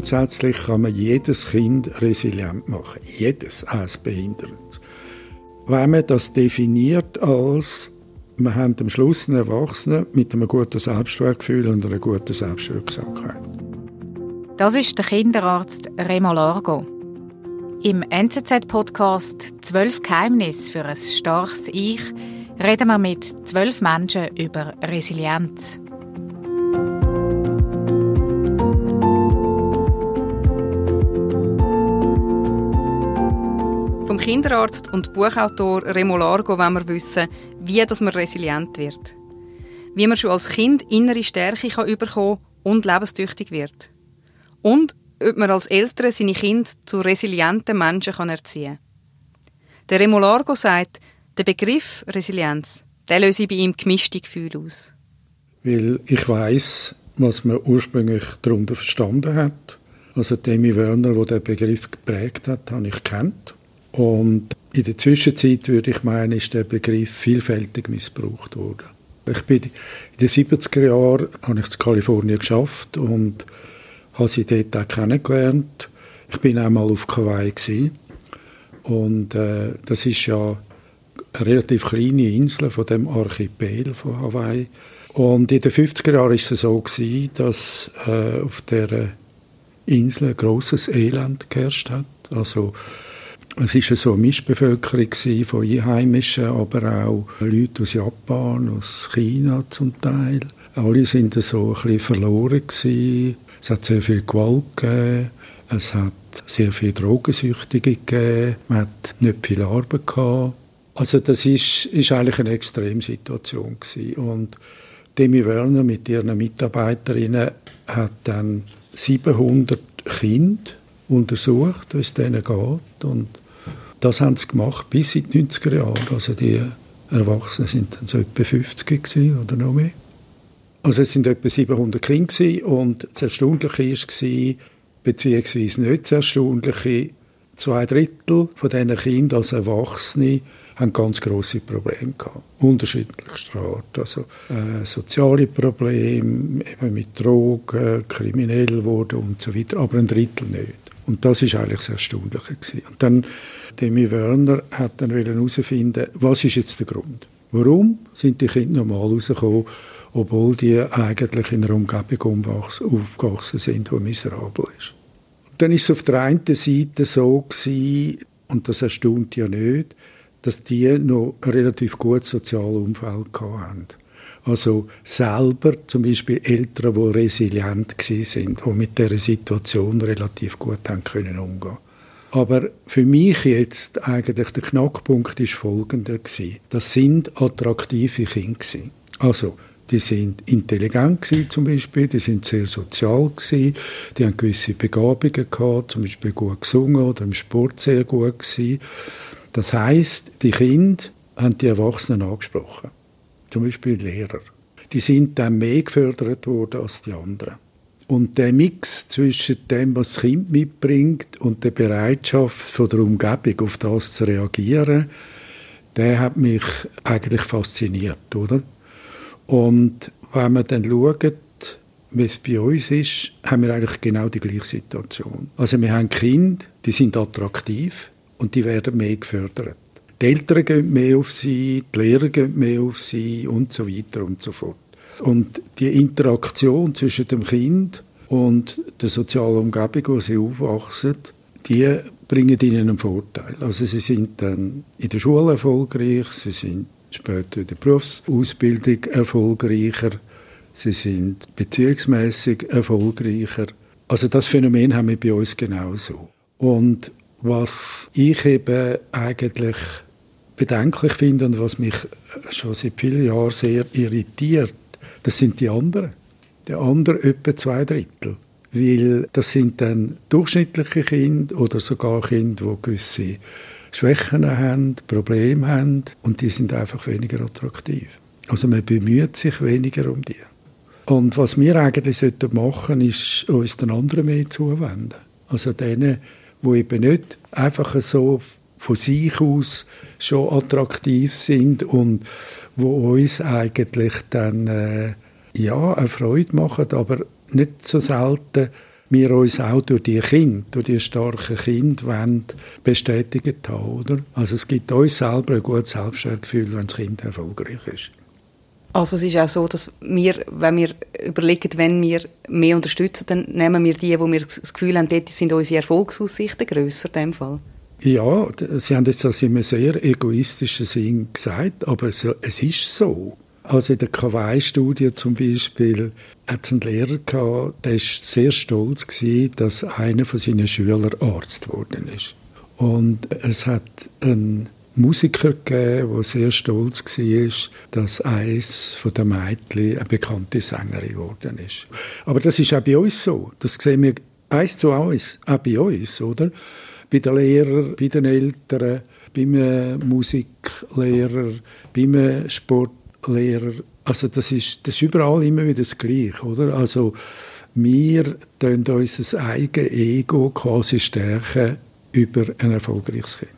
Grundsätzlich kann man jedes Kind resilient machen. Jedes, als behindert. Wenn man das definiert als, wir haben am Schluss einen Erwachsenen mit einem guten Selbstwertgefühl und einer guten Selbstwirksamkeit. Das ist der Kinderarzt Remo Largo. Im NZZ-Podcast «Zwölf Geheimnisse für ein starkes Ich» reden wir mit zwölf Menschen über Resilienz. Kinderarzt und Buchautor Remo Largo wollen wir wissen, wie dass man resilient wird. Wie man schon als Kind innere Stärke kann bekommen und lebenstüchtig wird. Und ob man als Eltern seine Kinder zu resilienten Menschen kann erziehen kann. Der Remo Largo sagt, der Begriff Resilienz, der löse bei ihm gemischte Gefühle aus. Weil ich weiß, was man ursprünglich darunter verstanden hat. Also Demi Werner, der den Begriff geprägt hat, habe ich kennt. Und in der Zwischenzeit würde ich meinen, ist der Begriff vielfältig missbraucht worden. Ich bin in den 70er Jahren habe ich in Kalifornien geschafft und habe sie dort auch kennengelernt. Ich bin einmal auf Kauai und äh, das ist ja eine relativ kleine Insel von dem Archipel von Hawaii. Und in den 50er Jahren war es so gewesen, dass äh, auf der Insel ein grosses Elend geherrscht hat. Also es war so eine Mischbevölkerung von Einheimischen, aber auch Leute aus Japan, aus China zum Teil. Alle sind so ein bisschen verloren gewesen. Es hat sehr viel Gewalt gegeben. Es hat sehr viele Drogensüchtige gegeben. Man hat nicht viel Arbeit gehabt. Also das ist, ist eigentlich eine Extremsituation gewesen. Und Demi Werner mit ihren Mitarbeiterinnen hat dann 700 Kinder untersucht, wie es denen geht. Und das haben sie gemacht bis in die 90er Jahre. Also die Erwachsenen sind dann so etwa 50 gewesen, oder noch mehr. Also es sind etwa 700 Kinder und das Erstaunliche war, beziehungsweise nicht das Erstaunliche, zwei Drittel von diesen Kindern als Erwachsene haben ganz große Probleme gehabt, unterschiedlichster Art. Also äh, soziale Probleme, eben mit Drogen, kriminell wurden und so weiter, aber ein Drittel nicht. Und das ist eigentlich das Erstaunliche gewesen. Und dann Demi Werner hat dann herausfinden, was ist jetzt der Grund? Warum sind die Kinder normal rausgekommen, obwohl die eigentlich in einer Umgebung aufgewachsen sind, die miserabel ist? Und dann ist es auf der einen Seite so gewesen, und das erstaunt ja nicht, dass die noch ein relativ gutes soziales Umfeld hatten. Also selber zum Beispiel Eltern, die resilient sind, die mit der Situation relativ gut haben können umgehen. Aber für mich jetzt eigentlich der Knackpunkt ist folgender gewesen. Das sind attraktive Kinder gewesen. Also die sind intelligent gewesen, zum Beispiel, die sind sehr sozial gewesen, die haben gewisse Begabungen gehabt, zum Beispiel gut gesungen oder im Sport sehr gut gewesen. Das heißt, die Kinder haben die Erwachsenen angesprochen. Zum Beispiel Lehrer. Die sind dann mehr gefördert worden als die anderen. Und der Mix zwischen dem, was das Kind mitbringt und der Bereitschaft von der Umgebung auf das zu reagieren, der hat mich eigentlich fasziniert, oder? Und wenn man dann schaut, wie es bei uns ist, haben wir eigentlich genau die gleiche Situation. Also wir haben Kinder, die sind attraktiv und die werden mehr gefördert. Die Eltern gehen mehr auf sie, die Lehrer gehen mehr auf sie und so weiter und so fort. Und die Interaktion zwischen dem Kind und der sozialen Umgebung, wo sie aufwachsen, die bringen ihnen einen Vorteil. Also sie sind dann in der Schule erfolgreich, sie sind später in der Berufsausbildung erfolgreicher, sie sind beziehungsmäßig erfolgreicher. Also das Phänomen haben wir bei uns genauso. Und was ich eben eigentlich bedenklich finde und was mich schon seit vielen Jahren sehr irritiert, das sind die anderen. Die anderen etwa zwei Drittel. Weil das sind dann durchschnittliche Kinder oder sogar Kinder, die gewisse Schwächen haben, Probleme haben und die sind einfach weniger attraktiv. Also man bemüht sich weniger um die. Und was wir eigentlich machen sollten, ist uns den anderen mehr zuwenden. Also denen, die eben nicht einfach so von sich aus schon attraktiv sind und wo uns eigentlich dann äh, ja eine Freude machen, aber nicht so selten wir uns auch durch die Kinder, durch die starken Kinder bestätigt haben, oder? Also es gibt uns selber ein gutes Selbstwertgefühl, wenn das Kind erfolgreich ist. Also es ist auch so, dass wir, wenn wir überlegen, wenn wir mehr unterstützen, dann nehmen wir die, wo wir das Gefühl haben, dort sind unsere Erfolgsaussichten grösser in dem Fall. Ja, Sie haben jetzt das einem sehr egoistischen Sinn gesagt, aber es, es ist so. Also in der KW-Studie zum Beispiel hat es einen Lehrer gehabt, der war sehr stolz gewesen, dass einer von seinen Schülern Arzt geworden ist. Und es hat einen Musiker gegeben, der sehr stolz war, dass eines von den Mädchen eine bekannte Sängerin geworden ist. Aber das ist auch bei uns so. Das sehen wir eins zu eins, auch bei uns, oder? Bei den Lehrern, bei den Eltern, beim Musiklehrer, beim Sportlehrer. Also das ist, das ist überall immer wieder das Gleiche, oder? Also wir tun unser eigenes Ego quasi stärken über ein erfolgreiches Kind.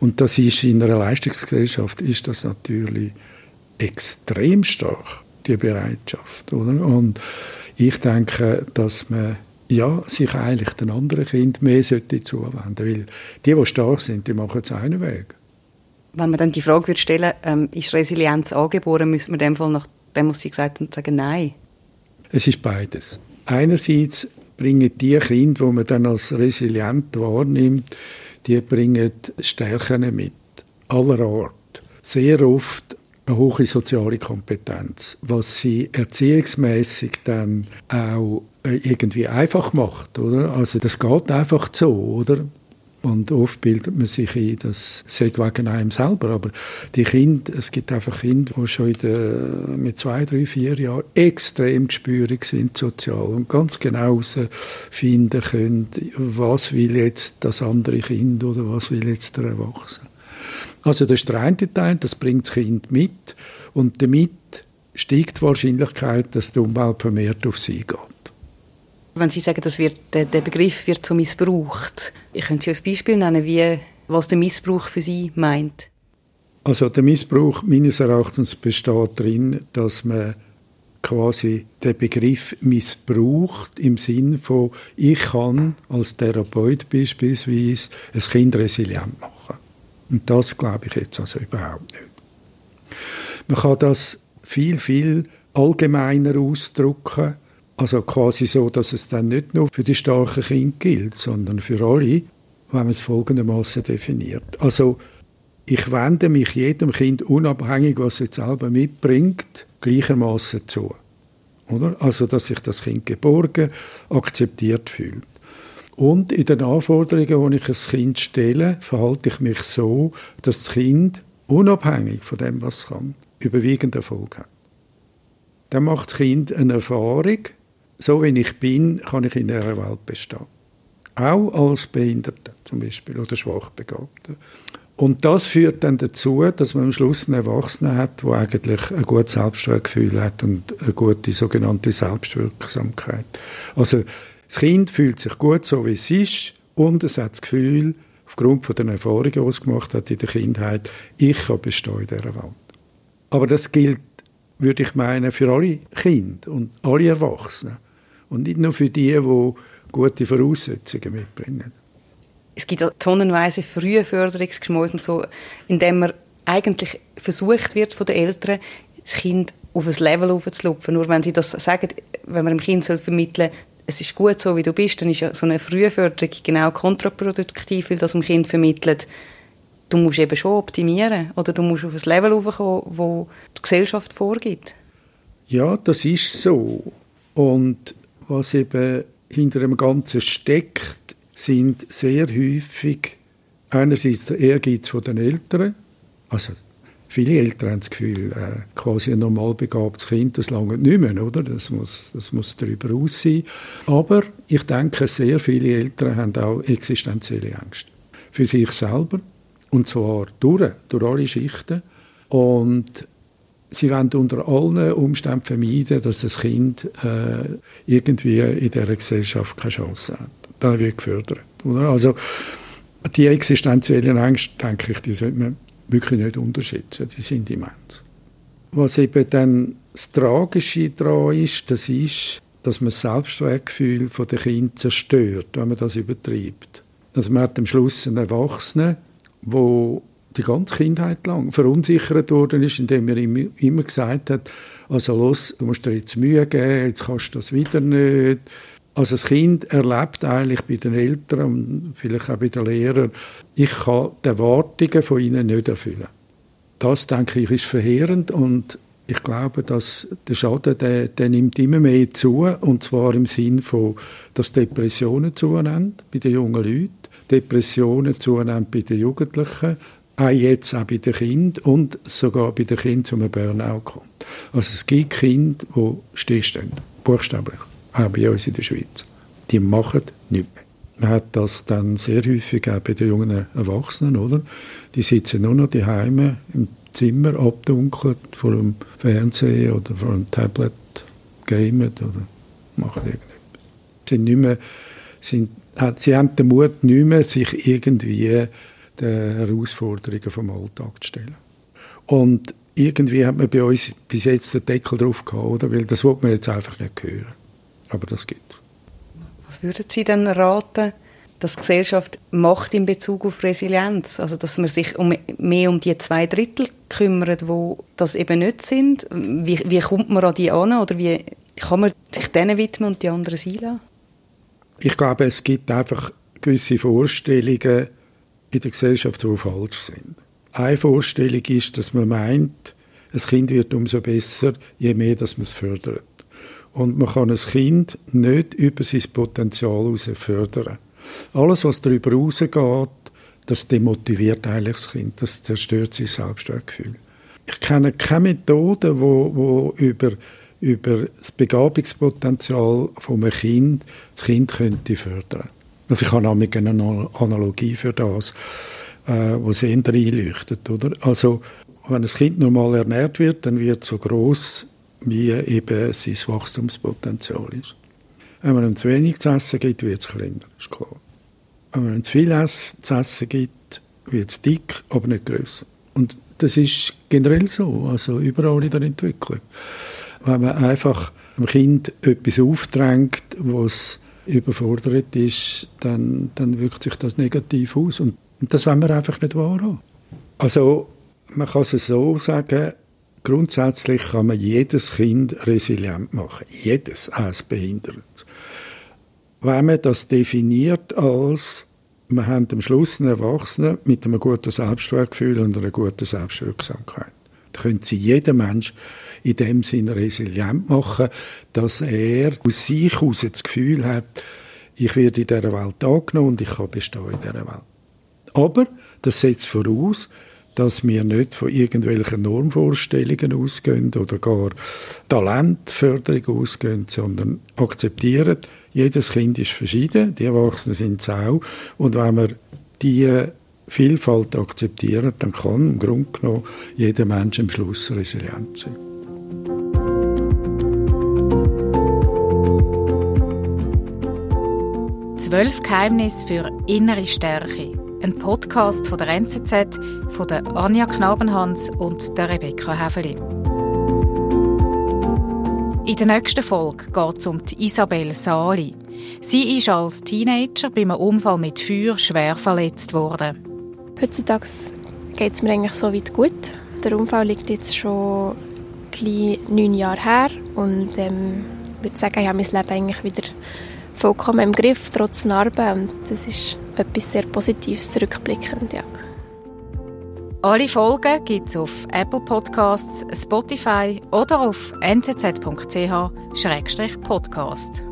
Und das ist in einer Leistungsgesellschaft ist das natürlich extrem stark, die Bereitschaft. Oder? Und ich denke, dass man ja, sich eigentlich den anderen Kindern mehr sollte zuwenden weil die, die stark sind, die machen es einen Weg. Wenn man dann die Frage würde stellen, ähm, ist Resilienz angeboren, müsste man in dem Fall nach dem, was Sie gesagt haben, sagen, nein. Es ist beides. Einerseits bringen die Kinder, die man dann als resilient wahrnimmt, die bringen Stärken mit, aller Art. Sehr oft eine hohe soziale Kompetenz, was sie erziehungsmäßig dann auch äh, irgendwie einfach macht, oder? Also das geht einfach so, oder? Und oft bildet man sich ein, das sei wegen einem selber. Aber die Kinder, es gibt einfach Kinder, die schon der, mit zwei, drei, vier Jahren extrem gespürig sind sozial und ganz genau herausfinden können, was will jetzt das andere Kind oder was will jetzt der Erwachsene. Also das ist der eine Teil, das bringt das Kind mit und damit steigt die Wahrscheinlichkeit, dass die Umwelt vermehrt auf sie geht. Wenn Sie sagen, das wird, der, der Begriff wird so missbraucht, ich könnte Sie als Beispiel nennen, wie, was der Missbrauch für Sie meint. Also der Missbrauch meines Erachtens besteht darin, dass man quasi den Begriff missbraucht im Sinn von ich kann als Therapeut beispielsweise ein Kind resilient machen. Und das glaube ich jetzt also überhaupt nicht. Man kann das viel, viel allgemeiner ausdrücken also quasi so, dass es dann nicht nur für die starken Kinder gilt, sondern für alle, wenn man es folgendermaßen definiert. Also ich wende mich jedem Kind unabhängig, was es selber mitbringt, gleichermaßen zu. Oder? Also, dass sich das Kind geborgen, akzeptiert fühlt. Und in den Anforderungen, die ich ein Kind stelle, verhalte ich mich so, dass das Kind unabhängig von dem, was es kann, überwiegend Erfolg hat. Dann macht das Kind eine Erfahrung, so wie ich bin, kann ich in dieser Welt bestehen. Auch als Behinderter zum Beispiel oder Schwachbegabter. Und das führt dann dazu, dass man am Schluss einen Erwachsenen hat, der eigentlich ein gutes Selbstwertgefühl hat und eine gute sogenannte Selbstwirksamkeit. Also das Kind fühlt sich gut so, wie es ist und es hat das Gefühl, aufgrund von den Erfahrungen, die es gemacht hat in der Kindheit, ich kann bestehen in dieser Welt. Aber das gilt, würde ich meinen, für alle Kinder und alle Erwachsenen. Und nicht nur für die, die gute Voraussetzungen mitbringen. Es gibt tonnenweise frühe Förderungsgeschmäuse und so, indem man eigentlich versucht wird von den Eltern, das Kind auf ein Level aufzulupfen. Nur wenn sie das sagen, wenn man dem Kind vermitteln soll, es ist gut so, wie du bist, dann ist so eine Frühförderung genau kontraproduktiv, weil das dem Kind vermittelt, du musst eben schon optimieren oder du musst auf ein Level aufkommen, wo die Gesellschaft vorgibt. Ja, das ist so. Und was eben hinter dem Ganzen steckt, sind sehr häufig einerseits der Ehrgeiz der Eltern, also Viele Eltern haben das Gefühl, äh, quasi ein normal begabtes Kind, das lange nicht mehr, oder? Das muss, das muss darüber aus sein. Aber ich denke, sehr viele Eltern haben auch existenzielle Ängste. Für sich selber. Und zwar durch, durch alle Schichten. Und sie wollen unter allen Umständen vermeiden, dass das Kind äh, irgendwie in dieser Gesellschaft keine Chance hat. Das wird gefördert. Oder? Also die existenziellen Ängste, denke ich, die sollte man wirklich nicht unterschätzen. Die sind immens. Was eben dann das Tragische daran ist, das ist, dass man das Selbstwertgefühl der Kinder zerstört, wenn man das übertreibt. Also man hat am Schluss einen Erwachsenen, der die ganze Kindheit lang verunsichert worden ist, indem er ihm immer gesagt hat, also los, du musst dir jetzt Mühe geben, jetzt kannst du das wieder nicht. Also das Kind erlebt eigentlich bei den Eltern und vielleicht auch bei den Lehrern, ich kann die Erwartungen von ihnen nicht erfüllen. Das, denke ich, ist verheerend und ich glaube, dass der Schaden der, der nimmt immer mehr zu und zwar im Sinn von, dass Depressionen zunehmen bei den jungen Leuten, Depressionen zunehmen bei den Jugendlichen, auch jetzt auch bei den Kindern und sogar bei den Kindern zu einem Burnout kommt. Also es gibt Kinder, die stillstehen, buchstäblich, auch bei uns in der Schweiz. Die machen nichts mehr. Man hat das dann sehr häufig auch bei den jungen Erwachsenen, oder? Die sitzen nur noch daheim im Zimmer abdunkelt vor dem Fernsehen oder vor dem Tablet, gamen oder machen irgendetwas. Sind nicht mehr, sind, sie haben den Mut nicht mehr, sich irgendwie den Herausforderungen vom Alltag zu stellen. Und irgendwie hat man bei uns bis jetzt den Deckel drauf gehabt, oder? Weil das wollte man jetzt einfach nicht hören. Aber das gibt's. Was würden Sie denn raten, dass die Gesellschaft macht in Bezug auf Resilienz? Also, dass man sich um, mehr um die zwei Drittel kümmert, wo das eben nicht sind? Wie, wie kommt man an die an? Oder wie kann man sich denen widmen und die anderen sein Ich glaube, es gibt einfach gewisse Vorstellungen in der Gesellschaft, die falsch sind. Eine Vorstellung ist, dass man meint, ein Kind wird umso besser, je mehr dass man es fördert. Und man kann ein Kind nicht über sein Potenzial heraus fördern. Alles, was darüber hinausgeht, das demotiviert eigentlich das Kind, das zerstört sein Selbstwertgefühl. Ich kenne keine Methode, wo, wo über, über das Begabungspotenzial von einem Kind das Kind könnte fördern. Also ich habe nämlich eine Analogie für das, äh, wo eher einleuchtet, oder? Also wenn ein Kind normal ernährt wird, dann wird es so groß wie eben sein Wachstumspotenzial ist. Wenn man ihm zu wenig zu essen gibt, wird es kleiner, ist klar. Wenn man ihm zu viel zu essen gibt, wird es dick, aber nicht grösser. Und das ist generell so, also überall in der Entwicklung. Wenn man einfach dem Kind etwas aufdrängt, was überfordert ist, dann, dann wirkt sich das negativ aus. Und, das wollen wir einfach nicht wahrhaben. Also, man kann es so sagen, grundsätzlich kann man jedes Kind resilient machen. Jedes, als Behindertes. Wenn man das definiert als, wir haben am Schluss einen Erwachsenen mit einem guten Selbstwertgefühl und einer guten Selbstwirksamkeit. Da können Sie jeden Mensch in dem Sinne resilient machen, dass er aus sich heraus das Gefühl hat, ich werde in dieser Welt angenommen und ich kann bestehen in dieser Welt. Aber das setzt voraus, dass wir nicht von irgendwelchen Normvorstellungen ausgehen oder gar Talentförderung ausgehen, sondern akzeptieren, jedes Kind ist verschieden, die Erwachsenen sind es auch. Und wenn wir diese Vielfalt akzeptieren, dann kann im Grunde genommen jeder Mensch am Schluss resilient sein. Zwölf Geheimnisse für innere Stärke. Ein Podcast von der NZZ, von der Anja Knabenhans und der Rebecca Häfeli. In der nächsten Folge geht es um die Isabel Sali. Sie ist als Teenager bei einem Unfall mit Feuer schwer verletzt worden. Heutzutage geht es mir eigentlich so weit gut. Der Unfall liegt jetzt schon neun Jahre her und ähm, ich würde sagen, ich habe mein Leben eigentlich wieder vollkommen im Griff, trotz Narben. Und das ist etwas sehr Positives zurückblickend, ja. Alle Folgen gibt es auf Apple Podcasts, Spotify oder auf nzz.ch-podcast.